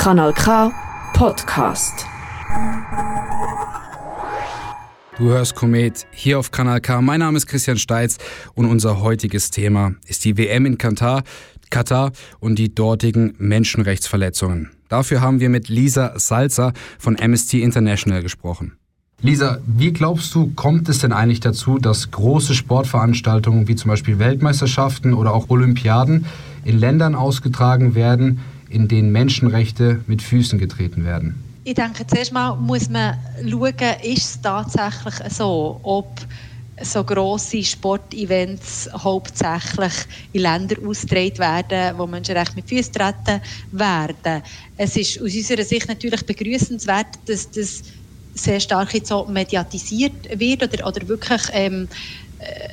Kanal K Podcast. Du hörst Komet hier auf Kanal K. Mein Name ist Christian Steitz und unser heutiges Thema ist die WM in Katar, Katar und die dortigen Menschenrechtsverletzungen. Dafür haben wir mit Lisa Salzer von Amnesty International gesprochen. Lisa, wie glaubst du, kommt es denn eigentlich dazu, dass große Sportveranstaltungen wie zum Beispiel Weltmeisterschaften oder auch Olympiaden in Ländern ausgetragen werden, in denen Menschenrechte mit Füßen getreten werden? Ich denke, zuerst mal muss man schauen, ist es tatsächlich so, ob so grosse Sportevents hauptsächlich in Ländern ausgetragen werden, wo Menschenrechte mit Füßen treten werden. Es ist aus unserer Sicht natürlich begrüßenswert, dass das sehr stark jetzt so mediatisiert wird oder, oder wirklich ähm, äh,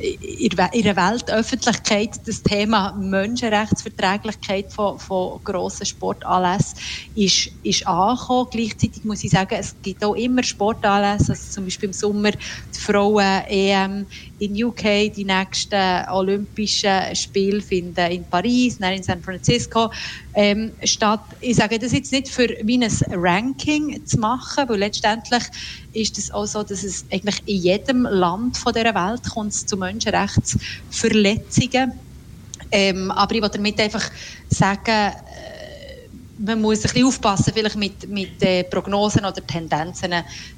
in der Weltöffentlichkeit das Thema Menschenrechtsverträglichkeit von, von grossen Sportanlässen ist, ist angekommen. Gleichzeitig muss ich sagen, es gibt auch immer Sportanlässe, also zum Beispiel im Sommer die Frauen-EM in UK, die nächsten Olympischen Spiele finden in Paris, dann in San Francisco ähm, statt. Ich sage das jetzt nicht für wie ein Ranking zu machen, weil letztendlich ist es auch so, dass es eigentlich in jedem Land von der Welt kommt zu Menschenrechtsverletzungen. Ähm, aber ich will damit einfach sagen, äh, man muss ein bisschen aufpassen, vielleicht mit, mit äh, Prognosen oder Tendenzen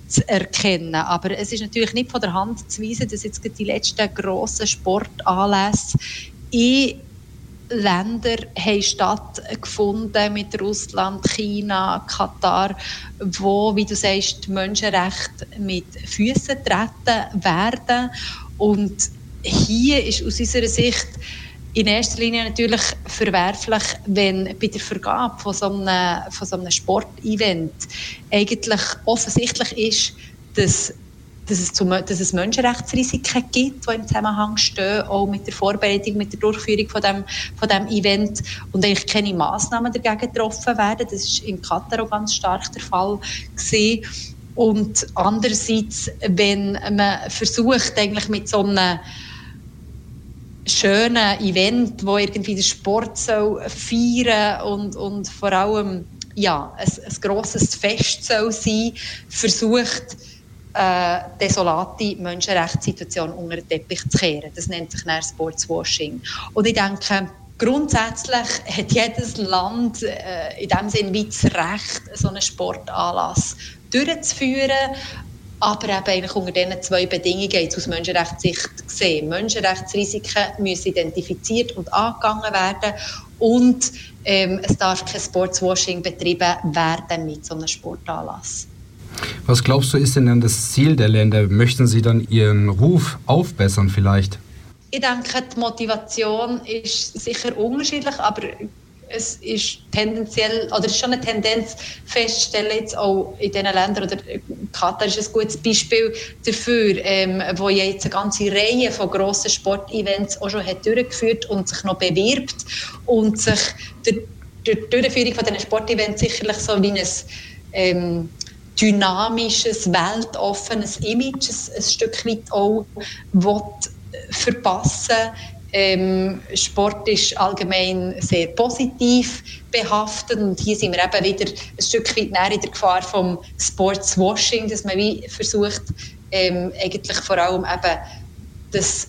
zu erkennen. Aber es ist natürlich nicht von der Hand zu weisen, dass jetzt die letzten grossen Sportanlässe in Länder haben stattgefunden mit Russland, China, Katar, wo, wie du sagst, die Menschenrechte mit Füßen treten werden. Und hier ist aus unserer Sicht in erster Linie natürlich verwerflich, wenn bei der Vergabe von so einem, von so einem Sportevent eigentlich offensichtlich ist, dass dass es, zum, dass es Menschenrechtsrisiken gibt, die im Zusammenhang stehen, auch mit der Vorbereitung, mit der Durchführung von dem, von dem Event und eigentlich keine Massnahmen dagegen getroffen werden. Das ist in Katar auch ganz stark der Fall gewesen. Und andererseits, wenn man versucht, eigentlich mit so einem schönen Event, wo irgendwie der Sport soll feiern und, und vor allem ja, ein, ein grosses Fest soll sein, versucht, äh, desolate Menschenrechtssituation unter den Teppich zu kehren. Das nennt sich dann Sportswashing. Und ich denke, grundsätzlich hat jedes Land äh, in dem Sinne wie das Recht, so einen Sportanlass durchzuführen. Aber eben eigentlich unter diesen zwei Bedingungen jetzt aus Menschenrechtssicht gesehen. Menschenrechtsrisiken müssen identifiziert und angegangen werden und ähm, es darf kein Sportswashing betrieben werden mit so einem Sportanlass. Was glaubst du, ist denn das Ziel der Länder? Möchten sie dann ihren Ruf aufbessern vielleicht? Ich denke, die Motivation ist sicher unterschiedlich, aber es ist tendenziell, oder ist schon eine Tendenz feststellen, jetzt auch in diesen Ländern, oder Katar ist ein gutes Beispiel dafür, ähm, wo jetzt eine ganze Reihe von grossen Sportevents auch schon hat durchgeführt und sich noch bewirbt und sich durch die Durchführung von diesen Sportevents sicherlich so wie ein ähm, dynamisches, weltoffenes Image ein, ein Stück weit auch verpassen. Ähm, Sport ist allgemein sehr positiv behaftet und hier sind wir eben wieder ein Stück weit näher in der Gefahr vom Sportswashing, dass man wie versucht, ähm, eigentlich vor allem eben das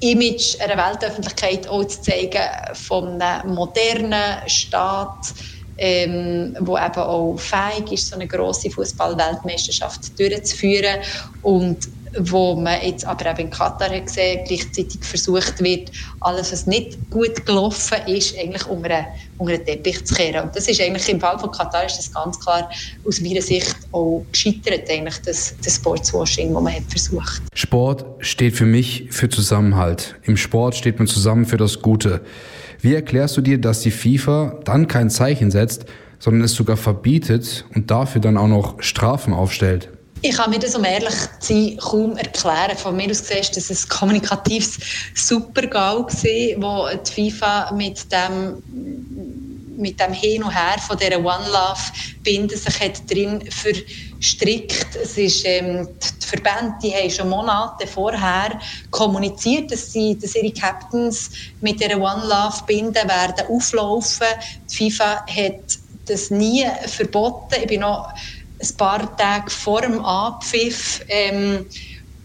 Image einer Weltöffentlichkeit auch zu zeigen von einem modernen Staat, ähm, wo eben auch fähig ist, so eine grosse Fußball-Weltmeisterschaft durchzuführen und wo man jetzt aber eben in Katar hat gesehen, gleichzeitig versucht wird, alles, was nicht gut gelaufen ist, eigentlich unter einen, unter einen Teppich zu kehren. Und das ist eigentlich im Fall von Katar ist das ganz klar aus meiner Sicht auch gescheitert, eigentlich das, das Sportswashing, das man hat versucht. Sport steht für mich für Zusammenhalt. Im Sport steht man zusammen für das Gute. Wie erklärst du dir, dass die FIFA dann kein Zeichen setzt, sondern es sogar verbietet und dafür dann auch noch Strafen aufstellt? Ich kann mir das, um ehrlich zu sein, kaum erklären. Von mir aus gesehen dass es ein kommunikatives Super-GAU war, wo die FIFA mit dem mit dem Hin und Her von dieser One Love Binde sich hat drin verstrickt. Es ist, ähm, die Verbände die haben schon Monate vorher kommuniziert, dass, sie, dass ihre Captains mit dieser One Love Binde werden auflaufen. Die FIFA hat das nie verboten. Ich bin noch ein paar Tage vor dem Abpfiff ähm,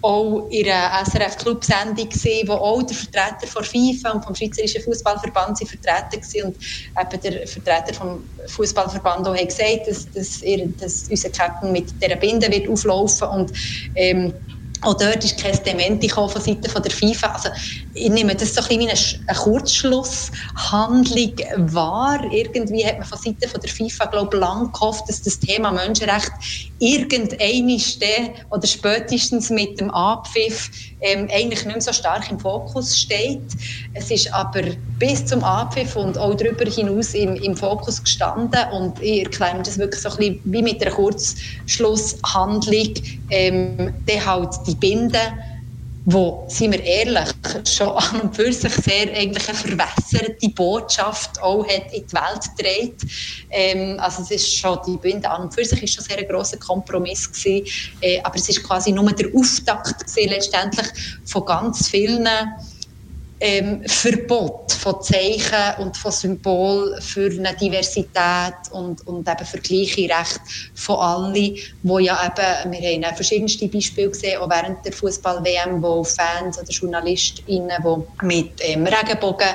auch in einer SRF-Club-Sendung gesehen, wo auch der Vertreter von FIFA und vom Schweizerischen Fußballverband vertreten waren und eben der Vertreter vom Fußballverband auch hat gesagt, dass, dass, er, dass unser Captain mit dieser Binde wird auflaufen und ähm, auch dort ist kein Dementi von Seiten der FIFA. Also, ich nehme das so ein bisschen wie eine, Kurzschlusshandlung wahr. Irgendwie hat man von Seiten der FIFA, glaube ich, lang gehofft, dass das Thema Menschenrecht irgendeine oder spätestens mit dem Abpfiff ähm, eigentlich nicht mehr so stark im Fokus steht. Es ist aber bis zum Abpfiff und auch darüber hinaus im, im Fokus gestanden und ich erkläre mir das wirklich so ein bisschen wie mit einer Kurzschlusshandlung, ähm, dann halt die Binde wo, seien wir ehrlich, schon an und für sich sehr eigentlich eine verwässerte Botschaft auch hat in die Welt gedreht. Ähm, also es ist schon, die Bünde an und für sich ist schon sehr ein grosser Kompromiss gewesen, äh, aber es ist quasi nur der Auftakt gewesen, letztendlich von ganz vielen ähm, Verbot von Zeichen und von Symbolen für eine Diversität und, und eben für gleiche Rechte von allen, wo ja eben, wir haben verschiedenste Beispiele gesehen, auch während der Fußball-WM, wo Fans oder JournalistInnen, die mit ähm, Regenbogen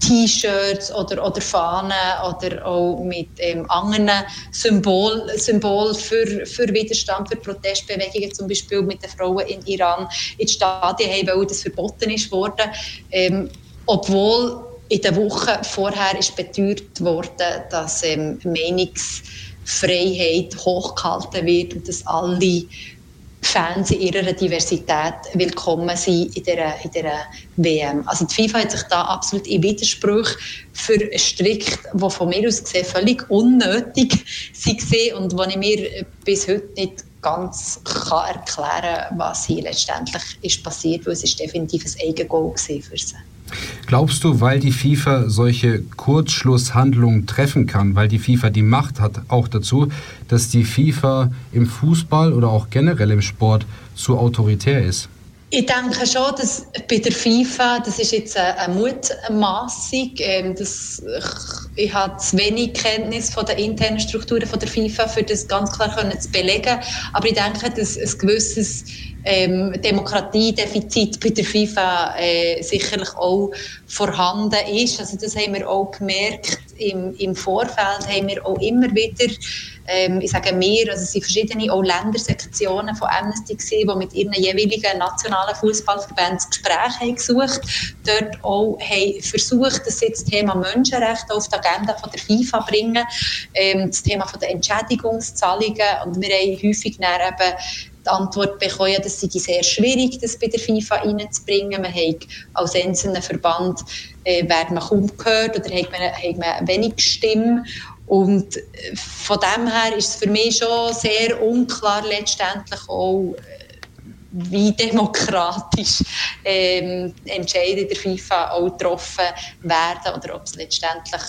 T-Shirts oder, oder Fahnen oder auch mit ähm, anderen Symbol, Symbol für, für Widerstand, für Protestbewegungen, zum Beispiel mit den Frauen in Iran ins Stadion haben, weil das verboten ist worden. Ähm, obwohl in der Woche vorher ist beteuert worden, dass ähm, Meinungsfreiheit hochgehalten wird und dass alle Fans in ihrer Diversität willkommen sind in dieser, in dieser WM. Also die FIFA hat sich da absolut in Widerspruch verstrickt, die von mir aus gesehen völlig unnötig waren und wo ich mir bis heute nicht ganz kann erklären was hier letztendlich ist passiert, weil es ist definitiv ein Eigengoal für sie. Glaubst du, weil die FIFA solche Kurzschlusshandlungen treffen kann, weil die FIFA die Macht hat, auch dazu, dass die FIFA im Fußball oder auch generell im Sport zu autoritär ist? Ich denke schon, dass bei der FIFA, das ist jetzt eine Mutmaßung, ähm, dass ich, ich habe zu wenig Kenntnis von den internen Strukturen von der FIFA, für das ganz klar können zu belegen. Aber ich denke, dass ein gewisses ähm, Demokratiedefizit bei der FIFA äh, sicherlich auch vorhanden ist. Also das haben wir auch gemerkt im, im Vorfeld, haben wir auch immer wieder, ähm, ich sage wir, also es sind verschiedene Ländersektionen von Amnesty gewesen, die mit ihren jeweiligen nationalen Fußballverbänden das Gespräch haben gesucht, dort auch haben versucht, das Thema Menschenrechte auf die Agenda von der FIFA bringen, ähm, das Thema von der Entschädigungszahlungen und wir haben häufig dann eben die Antwort bekommen, dass es sehr schwierig das bei der FIFA reinzubringen. Man hat als einzelner Verband äh, werden man kaum gehört oder hat man, hat man wenig Stimme. Und äh, von dem her ist es für mich schon sehr unklar letztendlich auch, äh, wie demokratisch ähm, Entscheidungen der FIFA auch getroffen werden oder ob es letztendlich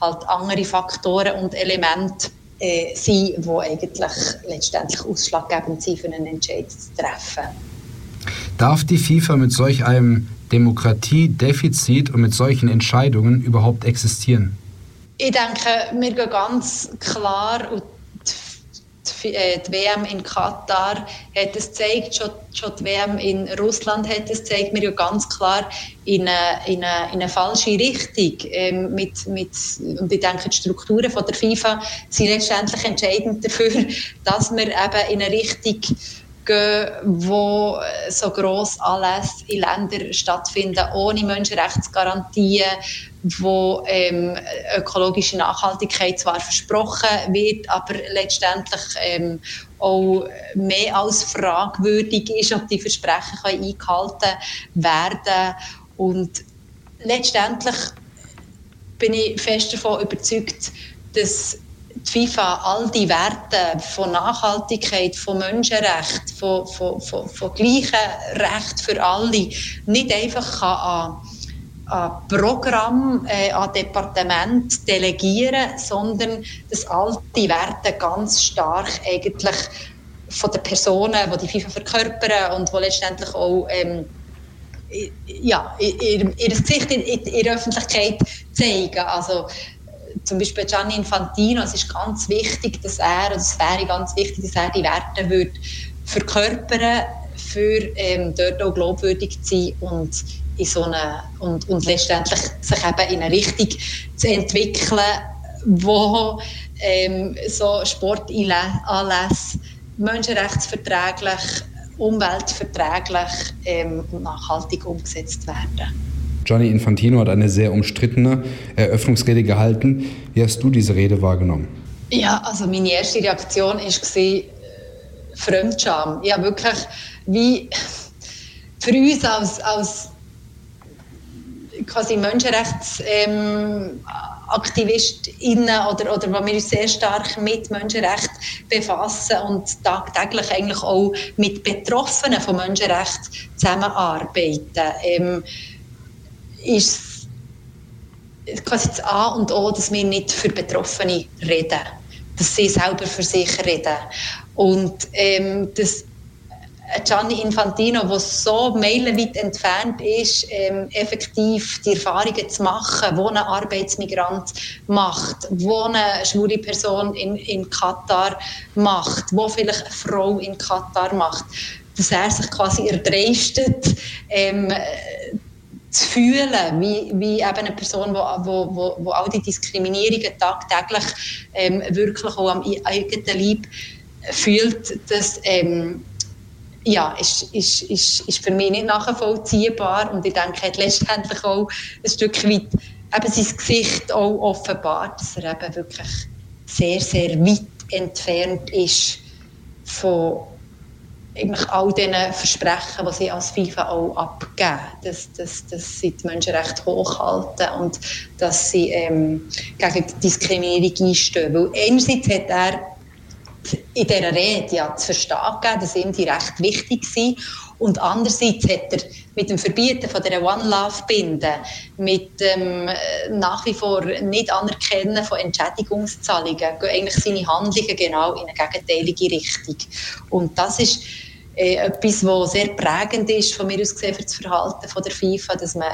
halt andere Faktoren und Elemente äh, sein, die eigentlich letztendlich ausschlaggebend sind, für einen Entscheid zu treffen. Darf die FIFA mit solch einem Demokratiedefizit und mit solchen Entscheidungen überhaupt existieren? Ich denke, wir gehen ganz klar und die, äh, die WM in Katar hat es gezeigt, schon, schon die WM in Russland hat es gezeigt, wir ja ganz klar in eine, in eine, in eine falsche Richtung. Ähm, mit, mit, und ich denke, die Strukturen von der FIFA sind letztendlich entscheidend dafür, dass wir eben in eine Richtung gehen, wo so gross Anlässe in Ländern stattfinden, ohne Menschenrechtsgarantien, wo ähm, ökologische Nachhaltigkeit zwar versprochen wird, aber letztendlich ähm, auch mehr als fragwürdig ist, ob die Versprechen eingehalten werden. Und letztendlich bin ich fest davon überzeugt, dass die FIFA all die Werte von Nachhaltigkeit, von Menschenrecht, von, von, von, von gleichen Recht für alle nicht einfach an, an Programm, äh, an Departement delegieren, sondern dass all die Werte ganz stark eigentlich von den Personen, die die FIFA verkörpern und die letztendlich auch ähm, ja, ihr, ihr Gesicht in, in, in der Öffentlichkeit zeigen. Also, zum Beispiel Gianni Infantino, es ist ganz wichtig, dass er, oder es wäre ganz wichtig, dass er die Werte würde verkörpern, für ähm, dort auch glaubwürdig zu sein und in so eine, und, und letztendlich sich eben in eine Richtung zu entwickeln, wo ähm, so Sportanlässe menschenrechtsverträglich, umweltverträglich ähm, und nachhaltig umgesetzt werden. Gianni Infantino hat eine sehr umstrittene Eröffnungsrede gehalten. Wie hast du diese Rede wahrgenommen? Ja, also meine erste Reaktion war äh, Fremdscham. Ja, wirklich wie für uns als, als quasi Menschenrechtsaktivistinnen ähm, oder, oder wo wir uns sehr stark mit Menschenrechten befassen und tagtäglich eigentlich auch mit Betroffenen von Menschenrechten zusammenarbeiten, ähm, ist quasi das A und O, dass wir nicht für Betroffene reden, dass sie selber für sich reden. Und ähm, das Gianni Infantino, der so meilenweit entfernt ist, ähm, effektiv die Erfahrungen zu machen, wo ein Arbeitsmigrant macht, wo eine schwule Person in, in Katar macht, wo vielleicht eine Frau in Katar macht, dass er sich quasi erdreistet, ähm, zu fühlen, wie, wie eben eine Person, wo, wo, wo, wo all die Diskriminierungen tagtäglich ähm, wirklich auch am eigenen Leib fühlt, dass ähm, ja, ist, ist, ist, ist für mich nicht nachvollziehbar und ich denke, hat letztendlich auch ein Stück weit eben sein Gesicht auch offenbart, dass er eben wirklich sehr, sehr weit entfernt ist von eigentlich all diesen Versprechen, die sie als FIFA auch abgeben, dass, dass, dass sie die Menschenrechte hochhalten und dass sie ähm, gegen die Diskriminierung einstehen. Weil einerseits hat er in dieser Rede ja zu verstehen gegeben, dass ihm die recht wichtig sind. Und andererseits hat er mit dem Verbieten von der One Love Binde, mit dem äh, nach wie vor nicht anerkennen von Entschädigungszahlungen, gehen eigentlich seine Handlungen genau in eine gegenteilige Richtung. Und das ist äh, etwas, was sehr prägend ist von mir aus gesehen für das Verhalten von der FIFA, dass man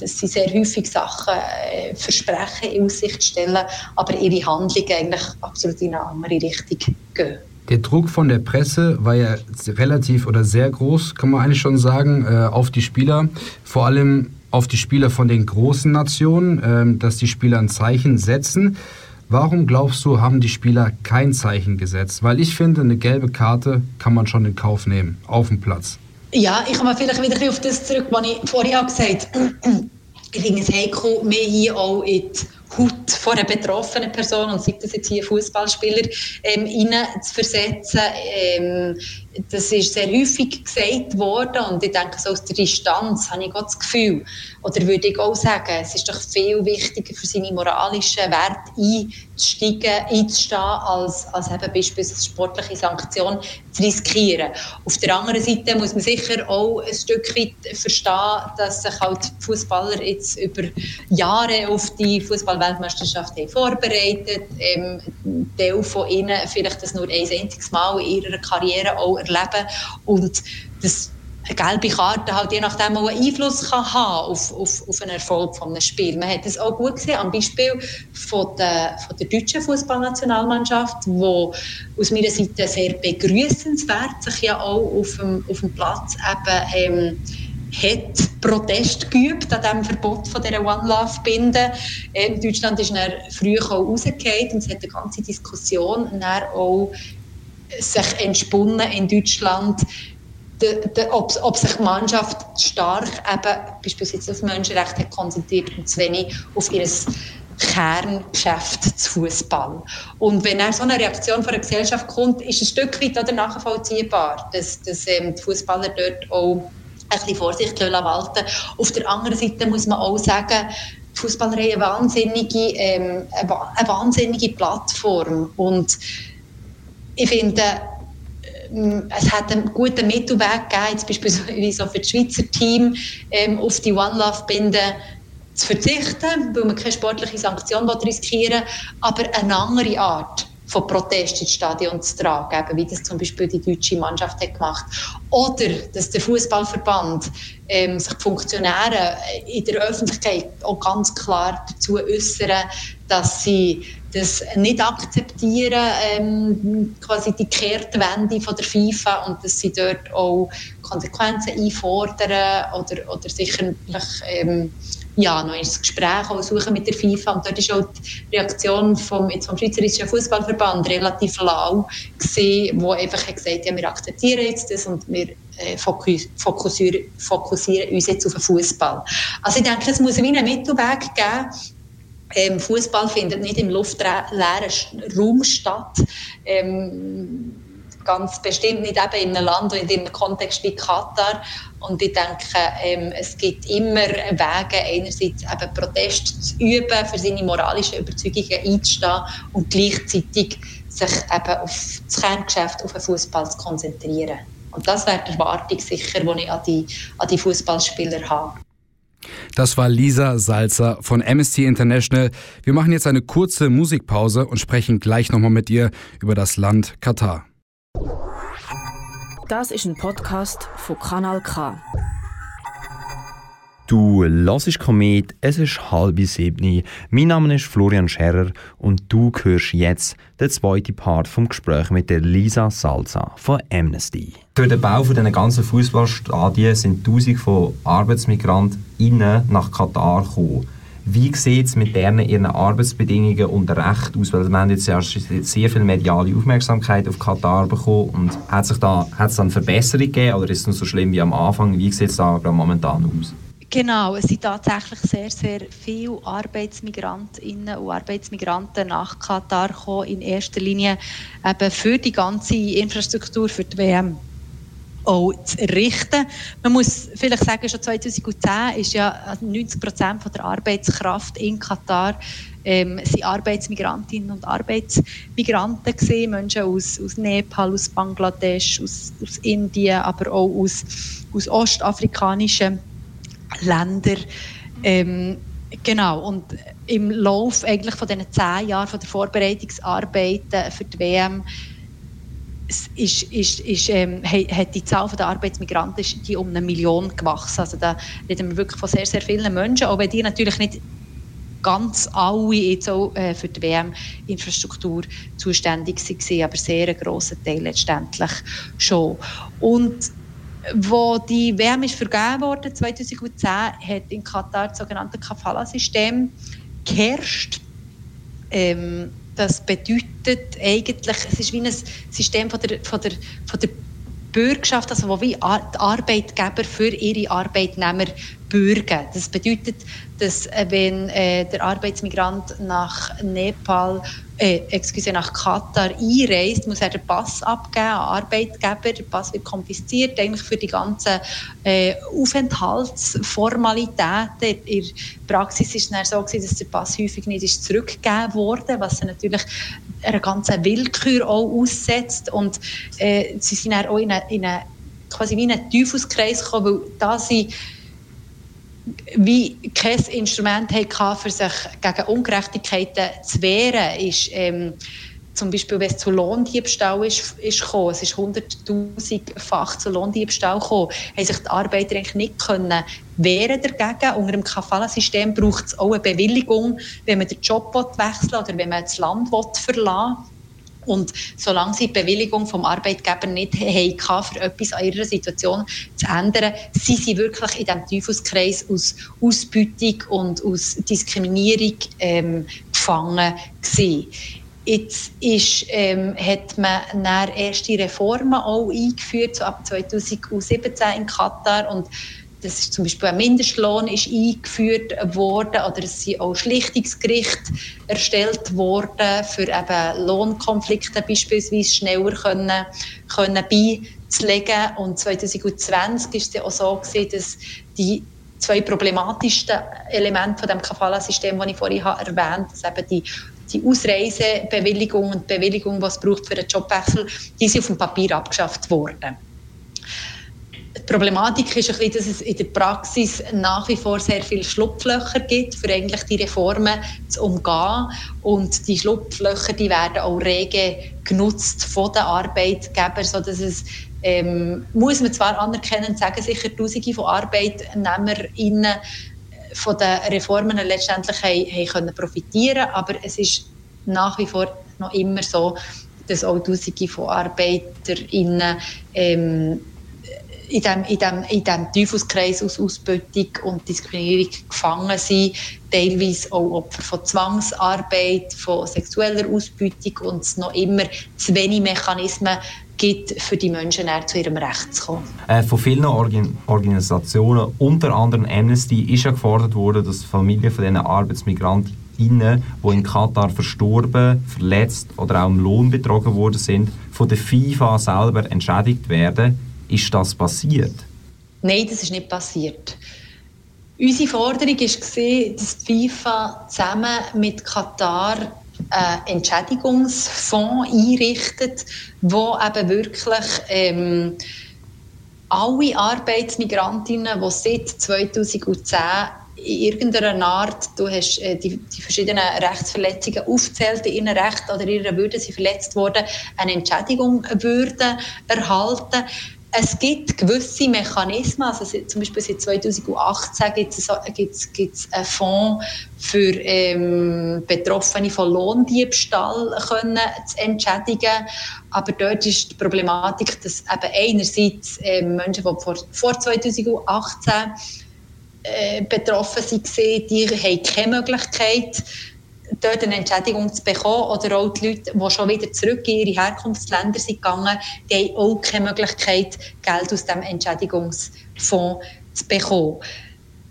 dass sie sehr häufig Sachen äh, Versprechen in Aussicht stellen, aber ihre Handlungen eigentlich absolut in eine andere Richtung gehen. Der Druck von der Presse war ja relativ oder sehr groß, kann man eigentlich schon sagen, äh, auf die Spieler. Vor allem auf die Spieler von den großen Nationen, äh, dass die Spieler ein Zeichen setzen. Warum glaubst du, haben die Spieler kein Zeichen gesetzt? Weil ich finde, eine gelbe Karte kann man schon in Kauf nehmen, auf dem Platz. Ja, ich komme vielleicht wieder auf das zurück, was ich vorher gesagt habe. ich finde es heikel, mehr hier auch in die Haut von einer betroffenen Person, und sei das jetzt hier Fußballspieler, ähm, zu versetzen. Ähm, das ist sehr häufig gesagt worden und ich denke, so aus der Distanz habe ich das Gefühl, oder würde ich auch sagen, es ist doch viel wichtiger für seine moralischen Werte einzusteigen, einzustehen, als, als eben beispielsweise sportliche Sanktionen zu riskieren. Auf der anderen Seite muss man sicher auch ein Stück weit verstehen, dass sich halt Fußballer jetzt über Jahre auf die Fußballweltmeisterschaft vorbereitet, ähm, Teil von ihnen vielleicht das nur ein einziges Mal in ihrer Karriere auch erleben und das eine gelbe Karte halt je nachdem auch einen Einfluss kann haben auf, auf, auf einen Erfolg von einem Spiel. Man hat das auch gut gesehen am Beispiel von der, von der deutschen Fußballnationalmannschaft, wo aus meiner Seite sehr begrüßenswert sich ja auch auf dem, auf dem Platz eben ähm, hat Protest geübt an diesem Verbot von dieser One Love Binde. Ähm, Deutschland ist dann früh auch und es hat eine ganze Diskussion auch sich entsponnen in Deutschland, de, de, ob, ob, sich die Mannschaft stark eben beispielsweise auf Menschenrechte konzentriert und zu wenig auf ihr Kerngeschäft zu Fußball. Und wenn dann so eine Reaktion von der Gesellschaft kommt, ist ein Stück weit nachvollziehbar, dass, dass ähm, die Fußballer dort auch ein bisschen Vorsicht walten. Auf der anderen Seite muss man auch sagen, die Fußballerei eine wahnsinnige, ähm, eine wahnsinnige Plattform. Und ich finde, ähm, es hat einen guten Mittelweg gegeben, jetzt beispielsweise für das Schweizer Team ähm, auf die One Love Binde zu verzichten, weil man keine sportliche Sanktion riskieren will, aber eine andere Art von Protest ins Stadion zu tragen, wie das zum Beispiel die deutsche Mannschaft hat gemacht. Oder dass der Fußballverband ähm, sich die Funktionäre in der Öffentlichkeit auch ganz klar dazu äußern, dass sie das nicht akzeptieren, ähm, quasi die Kehrtwende von der FIFA und dass sie dort auch Konsequenzen einfordern oder, oder sicherlich ähm, ja, noch ein Gespräch suchen mit der FIFA. Und dort ist auch die Reaktion vom, jetzt vom Schweizerischen Fußballverband relativ lau gesehen, wo einfach hat gesagt ja, wir akzeptieren jetzt das und wir äh, fokussieren, uns jetzt auf den Fußball. Also ich denke, es muss einen Mittelweg geben. Ähm, Fußball findet nicht im luftleeren Raum statt. Ähm, ganz bestimmt nicht eben in einem Land und in einem Kontext wie Katar. Und ich denke, ähm, es gibt immer Wege, einerseits eben Protest zu üben, für seine moralischen Überzeugungen einzustehen und gleichzeitig sich eben auf das Kerngeschäft, auf den Fußball zu konzentrieren. Und das wäre die Erwartung sicher, die ich an die, an die Fußballspieler habe. Das war Lisa Salzer von Amnesty International. Wir machen jetzt eine kurze Musikpause und sprechen gleich nochmal mit ihr über das Land Katar. Das ist ein Podcast von Kanal K. Du hörst Komet, es ist halb sieben. Mein Name ist Florian Scherrer und du hörst jetzt den zweiten Part vom Gespräch mit der Lisa Salza von Amnesty. Durch den Bau von diesen ganzen Fußballstadien sind Tausende von Arbeitsmigranten nach Katar gekommen. Wie sieht es mit denen ihren Arbeitsbedingungen und Recht aus? Weil wir haben jetzt ja sehr viel mediale Aufmerksamkeit auf Katar bekommen und hat es da hat's dann Verbesserungen gegeben oder ist es noch so schlimm wie am Anfang? Wie sieht es da momentan aus? Genau, es sind tatsächlich sehr, sehr viele Arbeitsmigrantinnen und Arbeitsmigranten nach Katar gekommen, in erster Linie eben für die ganze Infrastruktur für die WM auch zu errichten. Man muss vielleicht sagen, schon 2010 ist ja 90 Prozent der Arbeitskraft in Katar ähm, sind Arbeitsmigrantinnen und Arbeitsmigranten gesehen, Menschen aus, aus Nepal, aus Bangladesch, aus, aus Indien, aber auch aus, aus ostafrikanischen Ländern. Ähm, genau, und im Lauf eigentlich von diesen zehn Jahren von der Vorbereitungsarbeiten für die WM ist, ist, ist, ähm, hat die Zahl der Arbeitsmigranten ist die um eine Million gewachsen. Also da reden wir wirklich von sehr, sehr vielen Menschen, auch wenn die natürlich nicht ganz alle jetzt auch äh, für die WM-Infrastruktur zuständig waren, aber sehr ein grosser Teil letztendlich schon. Und wo die WM ist vergeben wurde 2010, hat in Katar das sogenannte Kafala-System geherrscht. Ähm, das bedeutet eigentlich, es ist wie ein System von der, von der, von der Bürgschaft, also wo wie die Arbeitgeber für ihre Arbeitnehmer bürgen. Das bedeutet, dass äh, wenn äh, der Arbeitsmigrant nach Nepal, äh, excuse, nach Katar einreist, muss er den Pass abgeben an Arbeitgeber. Der Pass wird konfisziert, eigentlich für die ganzen äh, Aufenthaltsformalitäten. In der Praxis ist es so gewesen, dass der Pass häufig nicht ist zurückgegeben wurde, was natürlich einer ganzen Willkür auch aussetzt. Und äh, sie sind dann auch in eine, in eine quasi wie in einen Teufelskreis gekommen, weil da sie wie kein Instrument hatte, für sich gegen Ungerechtigkeiten zu wehren, ist ähm, zum Beispiel, wenn es zu Lohndiebstahl ist, ist gekommen, es ist 100'000-fach zu Lohndiebstahl gekommen, haben sich die Arbeiter eigentlich nicht können wehren dagegen. Unter dem Kafala-System braucht es auch eine Bewilligung, wenn man den Job wechseln oder wenn man das Land verlassen will. Und solange sie die Bewilligung vom Arbeitgeber nicht haben, für etwas an ihrer Situation zu ändern, sind sie wirklich in diesem Teufelskreis aus Ausbeutung und aus Diskriminierung ähm, gefangen gewesen. Jetzt ist, ähm, hat man erste Reformen auch eingeführt, so ab 2017 in Katar. Und das ist zum Beispiel ein Mindestlohn ist eingeführt worden oder es sind auch Schlichtungsgerichte erstellt worden, für eben Lohnkonflikte beispielsweise schneller können, können beizulegen. Und 2020 ist es auch so dass die zwei problematischsten Elemente von dem Kafala-System, die ich vorhin erwähnt habe, eben die die Ausreisebewilligung und die Bewilligung, es braucht für einen Jobwechsel, die sind auf dem Papier abgeschafft worden. Problematik ist ein bisschen, dass es in der Praxis nach wie vor sehr viele Schlupflöcher gibt, für eigentlich die Reformen zu umgehen. Und die Schlupflöcher, die werden auch rege genutzt von den Arbeitgebern, sodass es ähm, muss man zwar anerkennen, sagen sicher Tausende von ArbeitnehmerInnen äh, von den Reformen letztendlich haben, haben können aber es ist nach wie vor noch immer so, dass auch Tausende von ArbeiterInnen ähm, in diesem in dem, in dem Teufelskreis aus Ausbeutung und Diskriminierung gefangen sind, teilweise auch Opfer von Zwangsarbeit, von sexueller Ausbeutung und es noch immer zu wenig Mechanismen gibt, für die Menschen zu ihrem Recht zu kommen. Äh, von vielen Organ Organisationen, unter anderem Amnesty, ist ja gefordert worden, dass Familien von diesen Arbeitsmigranten die in Katar verstorben, verletzt oder auch im Lohn betrogen worden sind, von der FIFA selber entschädigt werden. Ist das passiert? Nein, das ist nicht passiert. Unsere Forderung war, dass die FIFA zusammen mit Katar einen Entschädigungsfonds einrichtet, wo eben wirklich ähm, alle Arbeitsmigrantinnen, die seit 2010 in irgendeiner Art, du hast äh, die, die, verschiedenen Rechtsverletzungen aufzählt, in ihren Rechten oder in ihrer Würde sie verletzt worden, eine Entschädigung würden erhalten es gibt gewisse Mechanismen, also zum Beispiel seit 2018 gibt es, gibt's, gibt's einen Fonds für ähm, Betroffene von Lohndiebstahl können zu entschädigen. Aber dort ist die Problematik, dass eben einerseits äh, Menschen, die vor, vor 2018 äh, betroffen waren, die haben keine Möglichkeit, dort eine Entschädigung zu bekommen. Oder auch die Leute, die schon wieder zurück in ihre Herkunftsländer sind gegangen, die haben auch keine Möglichkeit, Geld aus dem Entschädigungsfonds zu bekommen.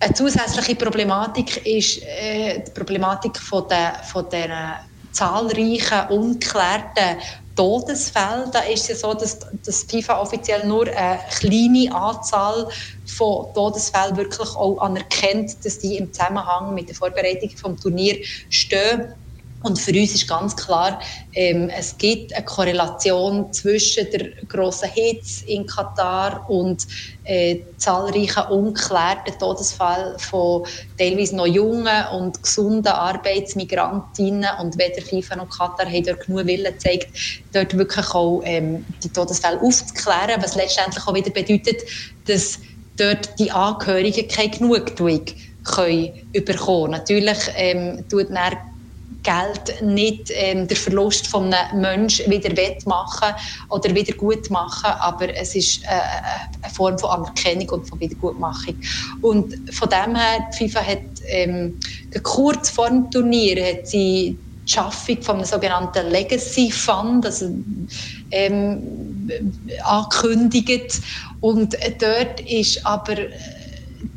Eine zusätzliche Problematik ist äh, die Problematik von der, von der zahlreichen ungeklärten Todesfälle. Da ist es ja so, dass, dass FIFA offiziell nur eine kleine Anzahl von Todesfällen wirklich auch anerkennt, dass die im Zusammenhang mit der Vorbereitung vom Turnier stehen. Und für uns ist ganz klar, ähm, es gibt eine Korrelation zwischen der grossen Hitze in Katar und äh, zahlreichen ungeklärten Todesfällen von teilweise noch jungen und gesunden Arbeitsmigrantinnen. Und weder FIFA noch Katar haben dort genug Willen gezeigt, dort wirklich auch ähm, die Todesfälle aufzuklären, was letztendlich auch wieder bedeutet, dass dort die Angehörigen keine Genugtuung können bekommen. Natürlich ähm, tut dann Geld nicht ähm, der Verlust von einem Menschen wieder wettmachen oder wieder gut machen, aber es ist äh, eine Form von Anerkennung und von Wiedergutmachung. Und von dem her, die FIFA hat ähm, kurz vor dem Turnier hat sie die Schaffung von einem sogenannten Legacy Fund also, ähm, angekündigt und dort ist aber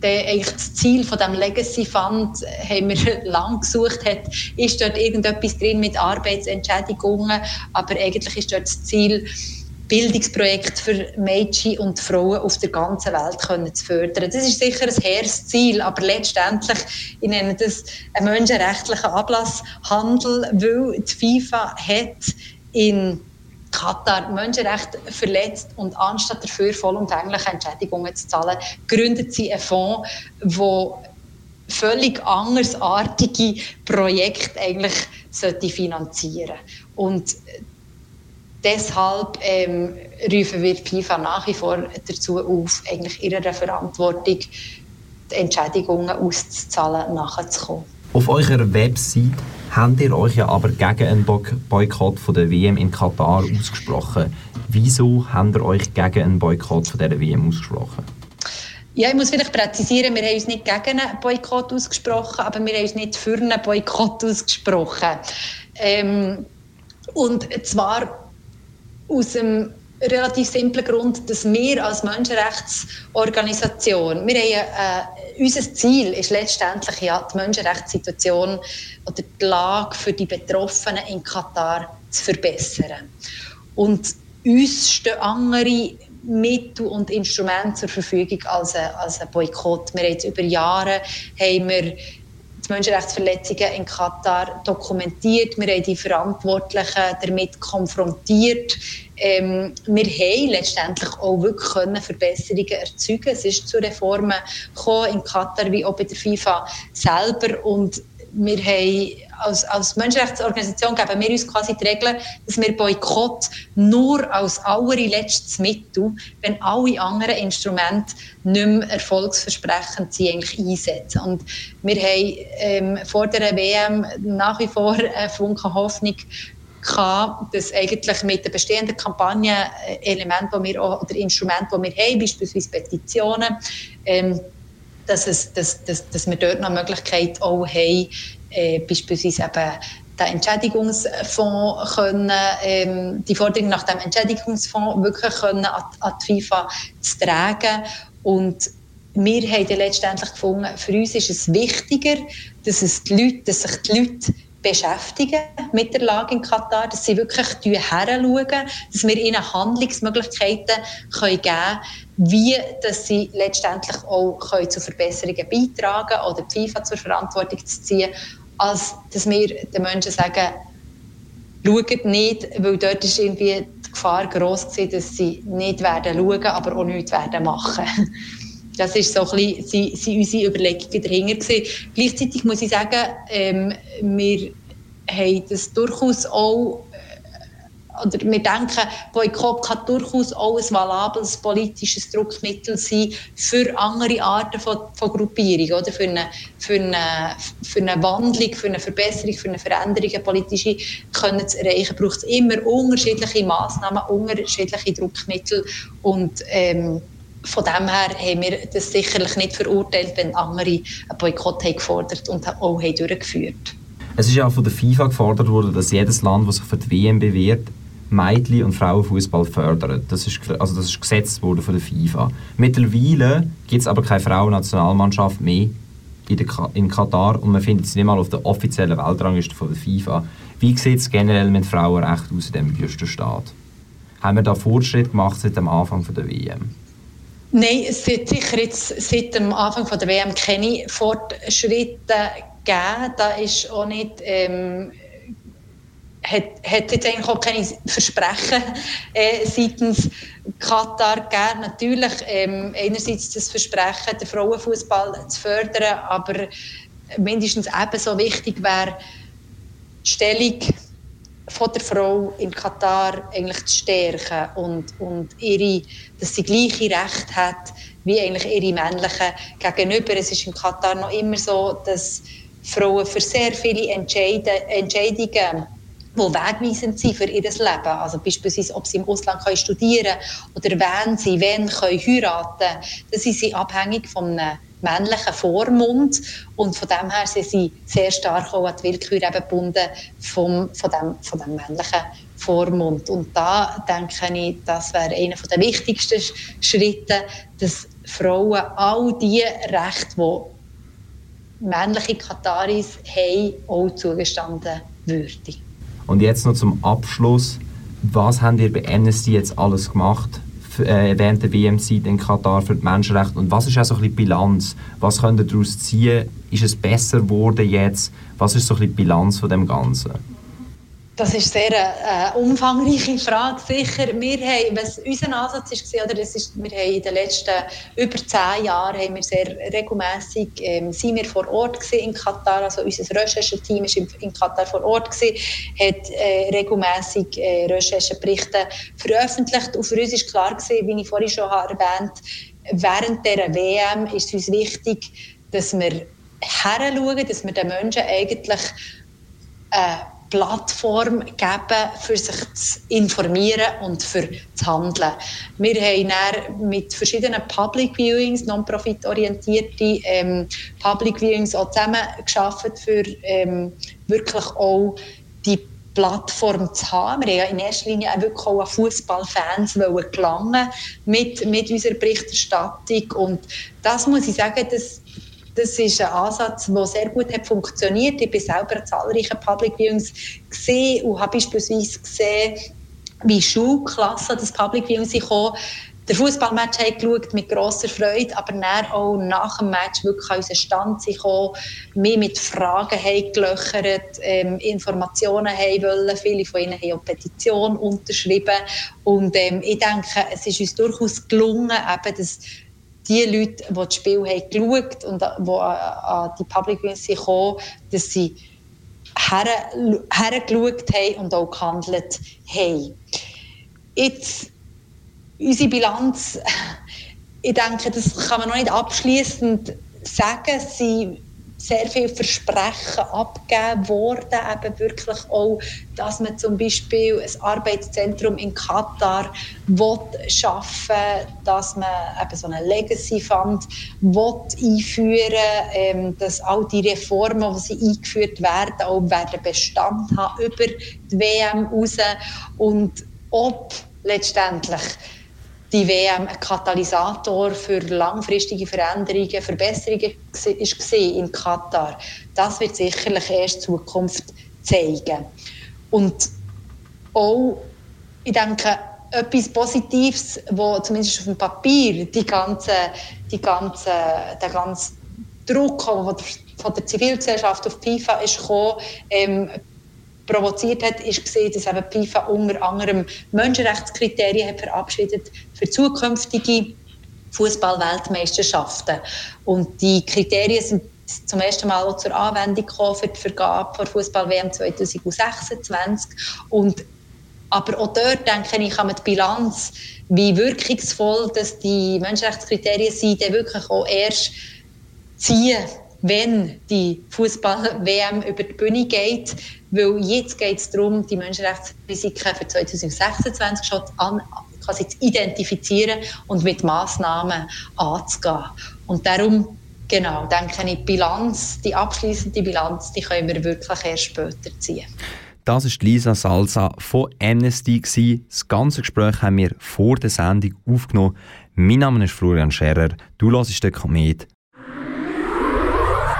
der, eigentlich das Ziel von dem Legacy Fund haben wir lang gesucht hat, ist dort irgendetwas drin mit Arbeitsentschädigungen, aber eigentlich ist dort das Ziel, Bildungsprojekte für Mädchen und Frauen auf der ganzen Welt können zu fördern. Das ist sicher ein hehres Ziel, aber letztendlich, ich nenne das einen menschenrechtlichen Ablasshandel, weil die FIFA hat in Katar Menschenrechte verletzt und anstatt dafür vollumfängliche Entschädigungen zu zahlen, gründet sie einen Fonds, der völlig andersartige Projekte eigentlich sollte finanzieren und deshalb ähm, rufen wir FIFA nach wie vor dazu auf, eigentlich ihrer Verantwortung die Entschädigungen auszuzahlen, nachzukommen. Auf eurer Website habt ihr euch ja aber gegen einen Boykott von der WM in Katar ausgesprochen. Wieso habt ihr euch gegen einen Boykott von dieser WM ausgesprochen? Ja, ich muss vielleicht präzisieren, wir haben uns nicht gegen einen Boykott ausgesprochen, aber wir haben uns nicht für einen Boykott ausgesprochen. Ähm, und zwar aus dem relativ simplen Grund, dass wir als Menschenrechtsorganisation, wir haben, äh, unser Ziel ist letztendlich ja die Menschenrechtssituation oder die Lage für die Betroffenen in Katar zu verbessern. Und uns stehen andere Mittel und Instrumente zur Verfügung als ein, als ein Boykott. Wir haben jetzt über Jahre haben wir die Menschenrechtsverletzungen in Katar dokumentiert. Wir haben die Verantwortlichen damit konfrontiert. Ähm, wir haben letztendlich auch wirklich können Verbesserungen erzeugen. Es ist zu Reformen gekommen in Katar wie auch bei der FIFA selber und wir haben als, als Menschenrechtsorganisation geben wir uns quasi die Regel, dass wir Boykott nur als allerletztes Mittel, wenn alle anderen Instrumente nicht mehr erfolgsversprechend sind, eigentlich einsetzen. Und wir haben ähm, vor der WM nach wie vor eine Funke Hoffnung gehabt, dass eigentlich mit den bestehenden wir auch, oder Instrumenten, die wir haben, beispielsweise Petitionen, ähm, dass, es, dass, dass, dass wir dort noch eine Möglichkeit auch haben, äh, beispielsweise eben den Entschädigungsfonds können, ähm, die Forderung nach dem Entschädigungsfonds wirklich können an, an die FIFA zu tragen. Und wir haben letztendlich gefunden, für uns ist es wichtiger, dass, es die Leute, dass sich die Leute beschäftigen mit der Lage in Katar, dass sie wirklich heranschauen, dass wir ihnen Handlungsmöglichkeiten geben können, wie dass sie letztendlich auch zu Verbesserungen beitragen oder die FIFA zur Verantwortung zu ziehen, als dass wir den Menschen sagen, schaut nicht, weil dort ist irgendwie die Gefahr groß gewesen, dass sie nicht werden schauen, aber auch nichts werden machen. Das ist so ein bisschen, sind, unsere Überlegungen dahinter gewesen. Gleichzeitig muss ich sagen, ähm, wir haben das durchaus auch oder wir denken, Boykott kann durchaus auch ein valables politisches Druckmittel sein für andere Arten von, von Gruppierungen, oder? Für, eine, für, eine, für eine Wandlung, für eine Verbesserung, für eine Veränderung, eine politische können zu erreichen, braucht es immer unterschiedliche Massnahmen, unterschiedliche Druckmittel und ähm, von dem her haben wir das sicherlich nicht verurteilt, wenn andere einen Boykott haben gefordert und auch haben durchgeführt es ist ja auch von der FIFA gefordert worden, dass jedes Land, das sich für die WM bewährt, Mädchen- und Frauenfußball fördern. Das ist, also das ist gesetzt worden von der FIFA. Mittlerweile gibt es aber keine Frauennationalmannschaft mehr in, der, in Katar und man findet sie nicht mal auf der offiziellen Weltrangliste von der FIFA. Wie sieht es generell mit Frauenrechten aus in diesem jüngsten Staat? Haben wir da Fortschritt gemacht seit dem Anfang der WM? Nein, es wird sicher jetzt seit dem Anfang der WM keine Fortschritte gegeben. Da ist auch nicht ähm, hat, hat jetzt eigentlich auch keine Versprechen äh, seitens Katar gegeben. Natürlich ähm, einerseits das Versprechen, den Frauenfußball zu fördern, aber mindestens ebenso wichtig wäre die Stellung von der Frau in Katar eigentlich zu stärken und, und ihre, dass sie gleiche Rechte hat wie eigentlich ihre männlichen gegenüber. Es ist in Katar noch immer so, dass Frauen für sehr viele Entscheidungen die wegweisend sind für ihr Leben. Also beispielsweise, ob sie im Ausland können studieren können oder wenn sie wenn können heiraten können. Das sind sie abhängig von einem männlichen Vormund und von dem her sind sie sehr stark auch an die Willkür gebunden vom, von, dem, von dem männlichen Vormund. Und da denke ich, das wäre einer der wichtigsten Schritte, dass Frauen all die Rechte, die männliche Kataris haben, auch zugestanden würden. Und jetzt noch zum Abschluss. Was habt ihr bei Amnesty jetzt alles gemacht äh, der WM-Zeit in Katar für die Menschenrechte? Und was ist auch so ein die Bilanz? Was könnt ihr daraus ziehen? Ist es besser geworden jetzt? Was ist so ein die Bilanz von dem Ganzen? Das ist sehr eine äh, umfangreiche Frage, sicher. Wir haben, was unser Ansatz ist, oder das ist, wir haben in den letzten über zehn Jahren haben wir sehr regelmäßig ähm, vor Ort in Katar, also unser Rechercheteam ist in, Katar vor Ort gewesen, hat äh, regelmäßig äh, Rechercheberichte veröffentlicht. Und für uns ist klar gewesen, wie ich vorhin schon habe erwähnt, während der WM ist es uns wichtig, dass wir heranschauen, dass wir den Menschen eigentlich äh, Plattform geben, für sich zu informieren und für zu handeln. Wir haben dann mit verschiedenen Public Viewings, non-profit-orientierte ähm, Public Viewings auch zusammen geschaffen, für ähm, wirklich auch die Plattform zu haben. Wir haben in erster Linie auch wirklich auch an Fußballfans gelangen mit, mit unserer Berichterstattung. Und das muss ich sagen, das das ist ein Ansatz, der sehr gut hat funktioniert. Ich bin selber an zahlreichen Public Viewings gesehen und habe beispielsweise gesehen, wie Schulklassen das Public Viewing kommen. der Fußballmatch geschaut mit grosser Freude, aber dann auch nach dem Match wirklich an unseren Stand gekommen, mich mit Fragen gelöchert, ähm, Informationen wollen. Viele von ihnen haben auch Petition unterschrieben. Und ähm, ich denke, es ist uns durchaus gelungen, eben, dass die Leute, die das Spiel haben geschaut und die an die Public Viewings gekommen dass sie hergeschaut haben und auch gehandelt haben. Jetzt unsere Bilanz, ich denke, das kann man noch nicht abschließend sagen. Sie sehr viele Versprechen abgegeben worden, eben wirklich auch, dass man zum Beispiel ein Arbeitszentrum in Katar will schaffen, dass man eben so einen Legacy Fund will einführen, ähm, dass all die Reformen, die sie eingeführt werden, auch werden Bestand haben über die WM raus. Und ob letztendlich die WM ein Katalysator für langfristige Veränderungen, Verbesserungen ist in Katar. Das wird sicherlich erst Zukunft zeigen. Und auch, ich denke, etwas Positives, wo zumindest auf dem Papier die ganze, die ganze, der ganze Druck, von der Zivilgesellschaft auf FIFA ist gekommen, ähm, provoziert hat, ist gesehen, dass eben FIFA unter anderem Menschenrechtskriterien hat verabschiedet für zukünftige Fußball-Weltmeisterschaften. Und die Kriterien sind zum ersten Mal auch zur Anwendung gekommen für die Vergabe der Fußball-WM 2026. Und aber auch dort, denke ich, kann man die Bilanz, wie wirkungsvoll dass die Menschenrechtskriterien sind, dann wirklich auch erst ziehen, wenn die Fußball-WM über die Bühne geht. Weil jetzt geht es darum, die Menschenrechtsrisiken für 2026 schon an, quasi zu identifizieren und mit Massnahmen anzugehen. Und darum, genau, denke ich, die Bilanz, die abschließende Bilanz, die können wir wirklich erst später ziehen. Das ist Lisa Salsa von Amnesty. Das ganze Gespräch haben wir vor der Sendung aufgenommen. Mein Name ist Florian Scherer. Du hörst den Komet